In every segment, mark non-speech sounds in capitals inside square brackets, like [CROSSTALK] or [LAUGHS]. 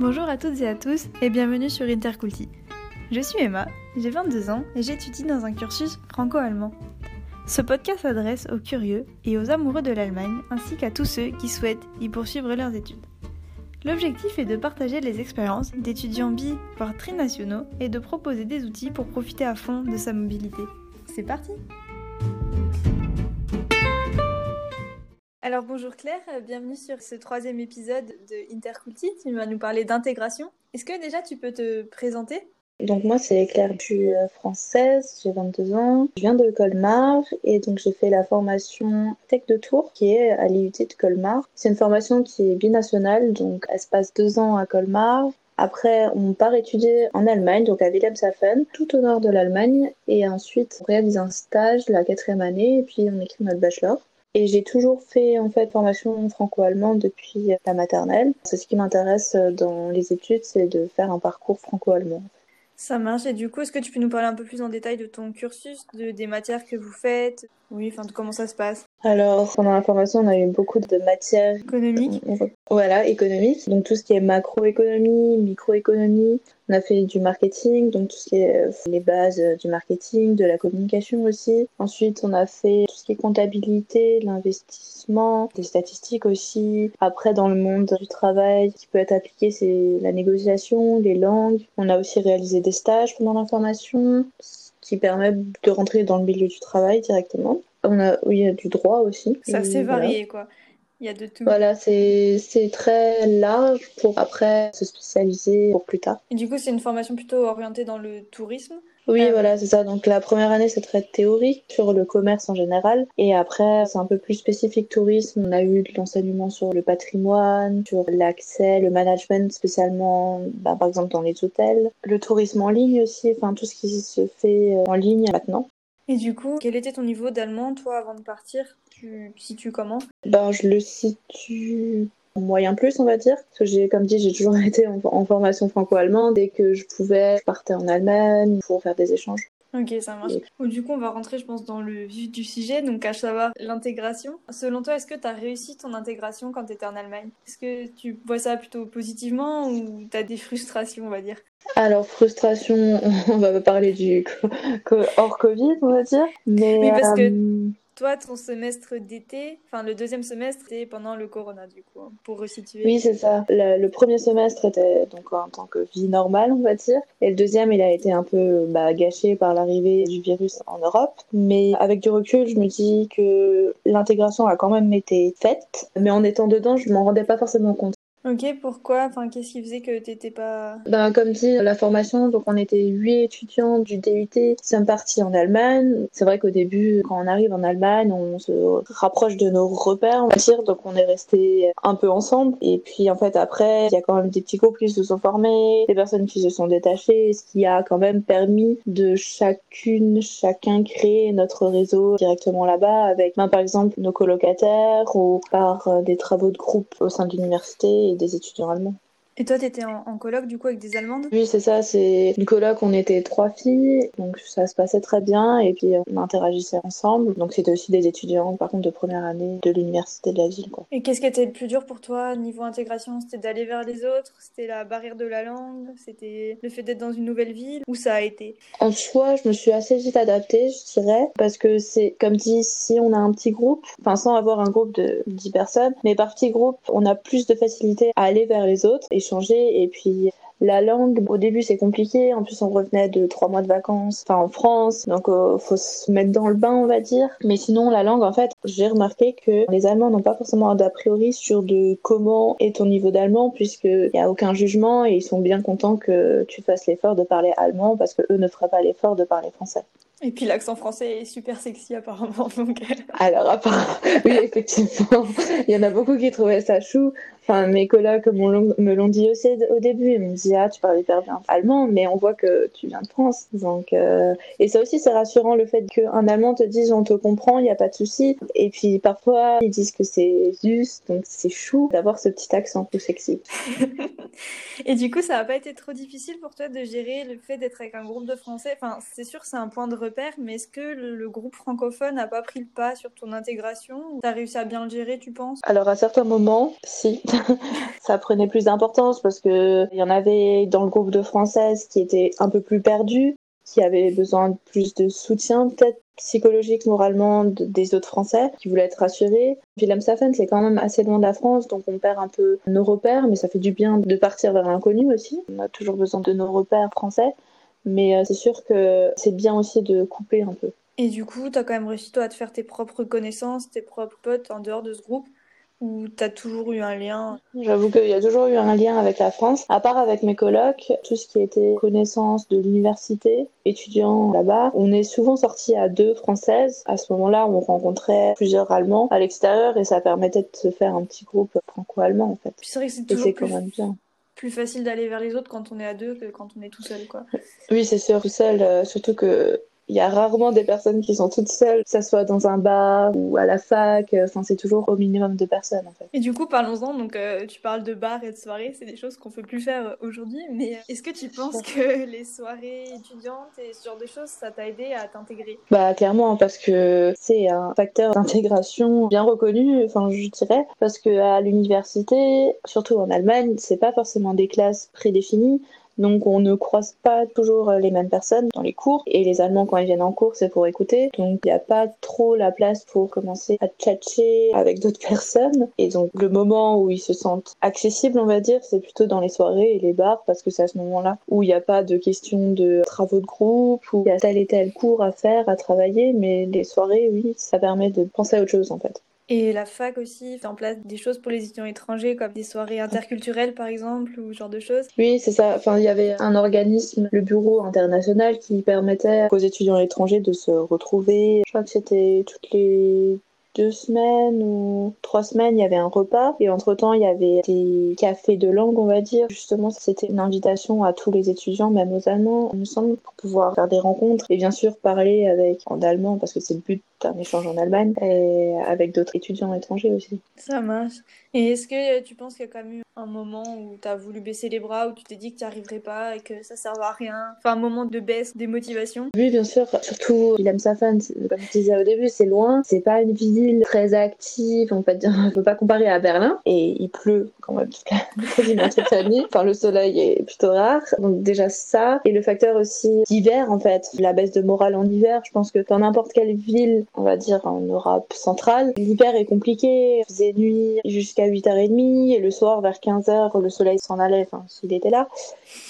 Bonjour à toutes et à tous et bienvenue sur Interculti. Je suis Emma, j'ai 22 ans et j'étudie dans un cursus franco-allemand. Ce podcast s'adresse aux curieux et aux amoureux de l'Allemagne ainsi qu'à tous ceux qui souhaitent y poursuivre leurs études. L'objectif est de partager les expériences d'étudiants bi, voire trinationaux et de proposer des outils pour profiter à fond de sa mobilité. C'est parti Alors bonjour Claire, bienvenue sur ce troisième épisode de Interculti. Tu vas nous parler d'intégration. Est-ce que déjà tu peux te présenter? Donc moi c'est Claire, je suis euh, française, j'ai 22 ans, je viens de Colmar et donc j'ai fait la formation Tech de Tours qui est à l'IUT de Colmar. C'est une formation qui est binationale, donc elle se passe deux ans à Colmar. Après, on part étudier en Allemagne, donc à Wilhelmshaven, tout au nord de l'Allemagne, et ensuite on réalise un stage la quatrième année, et puis on écrit notre bachelor. Et j'ai toujours fait en fait formation franco-allemande depuis la maternelle. C'est ce qui m'intéresse dans les études, c'est de faire un parcours franco-allemand. Ça marche. Et du coup, est-ce que tu peux nous parler un peu plus en détail de ton cursus, de, des matières que vous faites? Oui, enfin, de comment ça se passe? Alors, pendant la formation, on a eu beaucoup de matières économiques. Voilà, économiques. Donc, tout ce qui est macroéconomie, microéconomie. On a fait du marketing, donc tout ce qui est euh, les bases euh, du marketing, de la communication aussi. Ensuite, on a fait tout ce qui est comptabilité, l'investissement, des statistiques aussi. Après, dans le monde du travail, ce qui peut être appliqué, c'est la négociation, les langues. On a aussi réalisé des stages pendant la formation, ce qui permet de rentrer dans le milieu du travail directement. On a, oui, il y a du droit aussi. Ça assez varié, quoi. Il y a de tout. Voilà, c'est très large pour après se spécialiser pour plus tard. Et du coup, c'est une formation plutôt orientée dans le tourisme? Oui, euh, voilà, c'est ça. Donc la première année, c'est très théorique sur le commerce en général. Et après, c'est un peu plus spécifique tourisme. On a eu de l'enseignement sur le patrimoine, sur l'accès, le management, spécialement, bah, par exemple, dans les hôtels. Le tourisme en ligne aussi, enfin tout ce qui se fait euh, en ligne maintenant. Et du coup, quel était ton niveau d'allemand, toi, avant de partir? Tu, Si tu commences Ben, je le situe moyen plus, on va dire. Parce que j'ai, comme dit, j'ai toujours [LAUGHS] été en, formation franco-allemande. Dès que je pouvais, je partais en Allemagne pour faire des échanges. Ok, ça marche. Du coup, on va rentrer, je pense, dans le vif du sujet, donc à savoir l'intégration. Selon toi, est-ce que tu as réussi ton intégration quand tu étais en Allemagne? Est-ce que tu vois ça plutôt positivement ou tu as des frustrations, on va dire? Alors, frustration, [LAUGHS] on va pas parler du hors Covid, on va dire. Mais, oui, parce que euh, toi, ton semestre d'été, enfin le deuxième semestre, c'était pendant le corona, du coup, hein, pour resituer. Oui, c'est ça. Le, premier semestre était donc en tant que vie normale, on va dire. Et le deuxième, il a été un peu bah, gâché par l'arrivée du virus en Europe. Mais avec du recul, je me dis que l'intégration a quand même été faite. Mais en étant dedans, je m'en rendais pas forcément compte. Ok, pourquoi? Enfin, qu'est-ce qui faisait que t'étais pas... Ben, comme dit, la formation, donc on était huit étudiants du DUT, sommes partis en Allemagne. C'est vrai qu'au début, quand on arrive en Allemagne, on se rapproche de nos repères, on va dire, donc on est resté un peu ensemble. Et puis en fait, après, il y a quand même des petits groupes qui se sont formés, des personnes qui se sont détachées, ce qui a quand même permis de chacune, chacun créer notre réseau directement là-bas avec, ben, par exemple, nos colocataires ou par euh, des travaux de groupe au sein de l'université des étudiants allemands. Et toi, tu étais en, en, coloc du coup avec des Allemandes? Oui, c'est ça. C'est une coloc. On était trois filles, donc ça se passait très bien. Et puis on interagissait ensemble. Donc c'était aussi des étudiants, par contre, de première année de l'université de la ville. Quoi. Et qu'est-ce qui était le plus dur pour toi niveau intégration? C'était d'aller vers les autres? C'était la barrière de la langue? C'était le fait d'être dans une nouvelle ville? Où ça a été? En soi, je me suis assez vite adaptée, je dirais, parce que c'est comme dit, si on a un petit groupe, enfin sans avoir un groupe de 10 personnes, mais par petit groupe, on a plus de facilité à aller vers les autres. Et changer. Et puis la langue, au début c'est compliqué. En plus on revenait de trois mois de vacances, enfin en France, donc euh, faut se mettre dans le bain on va dire. Mais sinon la langue en fait, j'ai remarqué que les Allemands n'ont pas forcément d'a priori sur de comment est ton niveau d'allemand puisqu'il n'y a aucun jugement et ils sont bien contents que tu fasses l'effort de parler allemand parce que eux ne feraient pas l'effort de parler français. Et puis l'accent français est super sexy apparemment. [LAUGHS] Donc... Alors apparemment, [LAUGHS] oui effectivement, il y en a beaucoup qui trouvaient ça chou. Enfin, mes collègues me l'ont dit aussi au début. Ils me dit ah tu parles hyper bien allemand, mais on voit que tu viens de France. Donc euh, et ça aussi c'est rassurant le fait qu'un allemand te dise on te comprend, il n'y a pas de souci. Et puis parfois ils disent que c'est juste, donc c'est chou d'avoir ce petit accent tout sexy. [LAUGHS] et du coup ça n'a pas été trop difficile pour toi de gérer le fait d'être avec un groupe de Français? Enfin c'est sûr c'est un point de repères, mais est-ce que le groupe francophone n'a pas pris le pas sur ton intégration? T'as réussi à bien le gérer, tu penses? Alors à certains moments, si. [LAUGHS] ça prenait plus d'importance parce que il y en avait dans le groupe de françaises qui étaient un peu plus perdus, qui avaient besoin de plus de soutien peut-être psychologique, moralement des autres Français qui voulaient être rassurés. Willem Safen, c'est quand même assez loin de la France, donc on perd un peu nos repères, mais ça fait du bien de partir vers l'inconnu aussi. On a toujours besoin de nos repères français, mais euh, c'est sûr que c'est bien aussi de couper un peu. Et du coup, tu as quand même réussi toi à te faire tes propres connaissances, tes propres potes en dehors de ce groupe ou t'as toujours eu un lien J'avoue qu'il y a toujours eu un lien avec la France, à part avec mes colocs, tout ce qui était connaissance de l'université, étudiants là-bas. On est souvent sortis à deux françaises. À ce moment-là, on rencontrait plusieurs Allemands à l'extérieur et ça permettait de se faire un petit groupe franco-allemand en fait. c'est vrai que c'est toujours plus... quand même bien plus facile d'aller vers les autres quand on est à deux que quand on est tout seul quoi. Oui, c'est sûr, tout seul, euh, surtout que il y a rarement des personnes qui sont toutes seules, que ce soit dans un bar ou à la fac. Enfin, c'est toujours au minimum de personnes, en fait. Et du coup, parlons-en. Donc, euh, tu parles de bar et de soirées. C'est des choses qu'on peut plus faire euh, aujourd'hui. Mais euh, est-ce que tu penses que [LAUGHS] les soirées étudiantes et ce genre de choses, ça t'a aidé à t'intégrer? Bah, clairement, parce que c'est un facteur d'intégration bien reconnu, enfin, je dirais. Parce que à l'université, surtout en Allemagne, c'est pas forcément des classes prédéfinies. Donc on ne croise pas toujours les mêmes personnes dans les cours et les Allemands quand ils viennent en cours c'est pour écouter. Donc il n'y a pas trop la place pour commencer à tchatcher avec [LAUGHS] d'autres personnes. Et donc le moment où ils se sentent accessibles on va dire c'est plutôt dans les soirées et les bars parce que c'est à ce moment-là où il n'y a pas de question de travaux de groupe ou il y a tel et tel cours à faire, à travailler. Mais les soirées oui ça permet de penser à autre chose en fait. Et la fac aussi fait en place des choses pour les étudiants étrangers, comme des soirées interculturelles par exemple, ou ce genre de choses. Oui, c'est ça. Enfin, il y avait un organisme, le Bureau international, qui permettait aux étudiants étrangers de se retrouver. Je crois que c'était toutes les deux semaines ou trois semaines, il y avait un repas. Et entre-temps, il y avait des cafés de langue, on va dire. Justement, c'était une invitation à tous les étudiants, même aux Allemands, il me semble, pour pouvoir faire des rencontres. Et bien sûr, parler avec en allemand, parce que c'est le but d'un échange en Allemagne, et avec d'autres étudiants étrangers aussi. Ça marche. Et est-ce que tu penses qu'il y a quand même eu un moment où tu as voulu baisser les bras, où tu t'es dit que tu n'y arriverais pas et que ça ne servait à rien? Enfin, un moment de baisse des motivations? Oui, bien sûr. Surtout, Willem Safan, comme je disais au début, c'est loin. C'est pas une très active. On peut dire, on peut pas comparer à Berlin. Et il pleut quand même [LAUGHS] quasiment toute l'année. Enfin, le soleil est plutôt rare. Donc, déjà ça. Et le facteur aussi d'hiver, en fait. La baisse de morale en hiver. Je pense que dans n'importe quelle ville, on va dire en Europe centrale, l'hiver est compliqué. Il faisait nuit jusqu'à 8h30 et le soir vers 15h le soleil s'en allait, enfin s'il était là.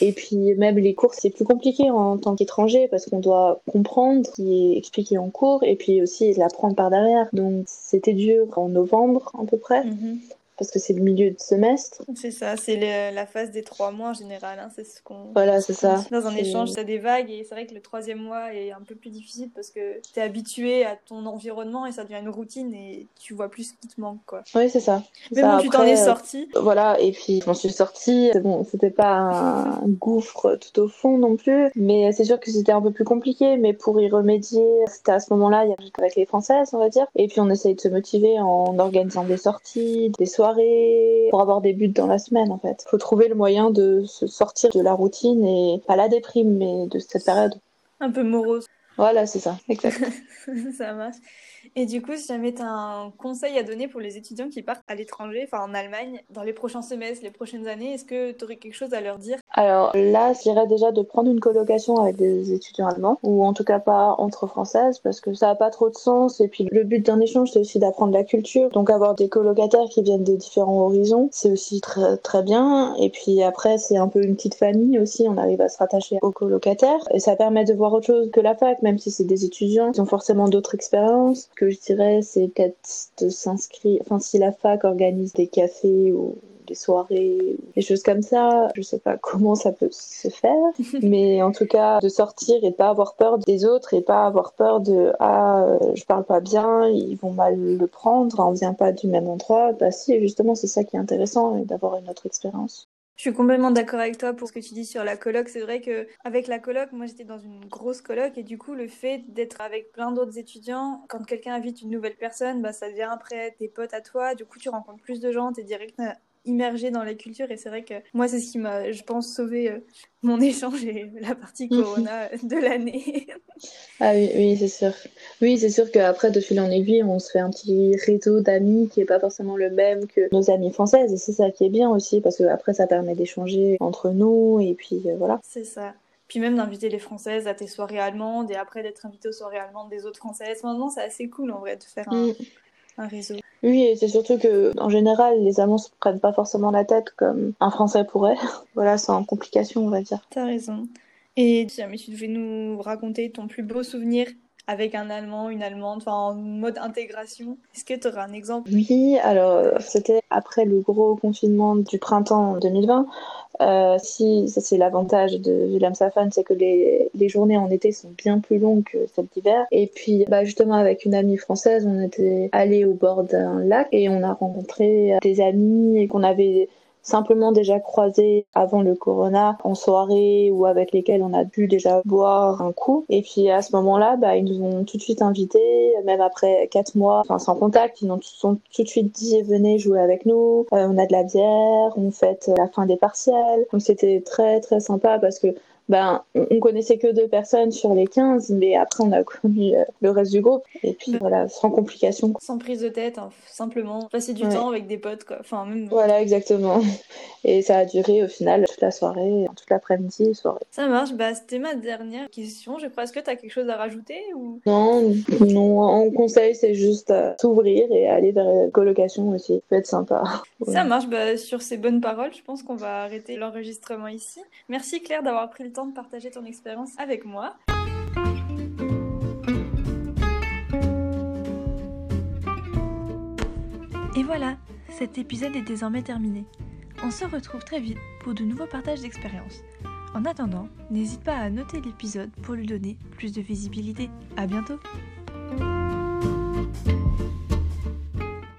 Et puis même les cours c'est plus compliqué en tant qu'étranger parce qu'on doit comprendre ce qui est expliqué en cours et puis aussi l'apprendre par derrière. Donc c'était dur en novembre à peu près. Mhm parce que c'est le milieu de semestre. C'est ça, c'est la phase des trois mois en général. Hein, c'est ce qu'on. Voilà, c'est ça. Dans un échange, ça des vagues et c'est vrai que le troisième mois est un peu plus difficile parce que tu es habitué à ton environnement et ça devient une routine et tu vois plus ce qui te manque. Quoi. Oui, c'est ça. Mais bon, tu t'en es sorti. Euh, voilà, et puis je m'en suis sortie. Bon, c'était pas un gouffre tout au fond non plus, mais c'est sûr que c'était un peu plus compliqué. Mais pour y remédier, c'était à ce moment-là, il y avait avec les Françaises, on va dire. Et puis on essaye de se motiver en organisant des sorties, des soirées pour avoir des buts dans la semaine en fait. Faut trouver le moyen de se sortir de la routine et pas la déprime mais de cette période. Un peu morose. Voilà, c'est ça, exact. [LAUGHS] ça marche. Et du coup, si jamais tu as un conseil à donner pour les étudiants qui partent à l'étranger, enfin en Allemagne, dans les prochains semestres, les prochaines années, est-ce que tu aurais quelque chose à leur dire? Alors là, je dirais déjà de prendre une colocation avec des étudiants allemands, ou en tout cas pas entre françaises, parce que ça n'a pas trop de sens. Et puis le but d'un échange, c'est aussi d'apprendre la culture. Donc avoir des colocataires qui viennent de différents horizons, c'est aussi très, très bien. Et puis après, c'est un peu une petite famille aussi, on arrive à se rattacher aux colocataires. Et ça permet de voir autre chose que la fac, même si c'est des étudiants, ils ont forcément d'autres expériences que je dirais, c'est peut-être de s'inscrire. Enfin, si la fac organise des cafés ou des soirées, des choses comme ça. Je sais pas comment ça peut se faire, [LAUGHS] mais en tout cas, de sortir et de pas avoir peur des autres et pas avoir peur de ah, euh, je parle pas bien, ils vont mal le prendre, on vient pas du même endroit. Bah si, justement, c'est ça qui est intéressant et d'avoir une autre expérience. Je suis complètement d'accord avec toi pour ce que tu dis sur la coloc. C'est vrai que avec la coloc, moi j'étais dans une grosse coloc et du coup le fait d'être avec plein d'autres étudiants, quand quelqu'un invite une nouvelle personne, bah ça devient après tes potes à toi. Du coup tu rencontres plus de gens, t'es direct immergé dans la culture et c'est vrai que moi c'est ce qui m'a je pense sauvé euh, mon échange et [LAUGHS] la partie corona de l'année. ah oui oui c'est sûr. Oui c'est sûr qu'après de fil en aiguille on se fait un petit réseau d'amis qui est pas forcément le même que nos amis françaises et c'est ça qui est bien aussi parce que après ça permet d'échanger entre nous et puis euh, voilà. C'est ça. Puis même d'inviter les Françaises à tes soirées allemandes et après d'être invité aux soirées allemandes des autres Françaises. Maintenant, c'est assez cool en vrai de faire un, mm. un réseau. Oui, et c'est surtout que en général, les Allemands se prennent pas forcément la tête comme un Français pourrait. [LAUGHS] voilà, sans complication, on va dire. T'as raison. Et si jamais tu devais nous raconter ton plus beau souvenir avec un Allemand, une Allemande, enfin en mode intégration. Est-ce que tu aurais un exemple? Oui, alors c'était après le gros confinement du printemps 2020. Euh, si ça c'est l'avantage de Willem Safan, c'est que les, les, journées en été sont bien plus longues que celles d'hiver. Et puis bah, justement avec une amie française, on était allé au bord d'un lac et on a rencontré des amis qu'on avait simplement déjà croisés avant le corona en soirée ou avec lesquels on a pu déjà boire un coup. Et puis à ce moment-là, bah, ils nous ont tout de suite invités, même après quatre mois, enfin sans contact, ils nous ont tout de suite dit venez jouer avec nous, euh, on a de la bière, on fête la fin des partiels. Donc c'était très très sympa parce que ben, on connaissait que deux personnes sur les 15, mais après on a connu euh, le reste du groupe. Et puis voilà, sans complications. Sans prise de tête, hein, simplement passer du temps avec des potes, quoi. Enfin, même... Voilà, exactement. Et ça a duré au final toute la soirée, toute l'après-midi, soirée. Ça marche, bah c'était ma dernière question. Je crois, est-ce que tu as quelque chose à rajouter ou... Non, non, en conseil, c'est juste euh, s'ouvrir et aller vers la colocation aussi. Ça peut être sympa. Ça marche, bah, sur ces bonnes paroles, je pense qu'on va arrêter l'enregistrement ici. Merci Claire d'avoir pris le de partager ton expérience avec moi. Et voilà, cet épisode est désormais terminé. On se retrouve très vite pour de nouveaux partages d'expériences. En attendant, n'hésite pas à noter l'épisode pour lui donner plus de visibilité. À bientôt!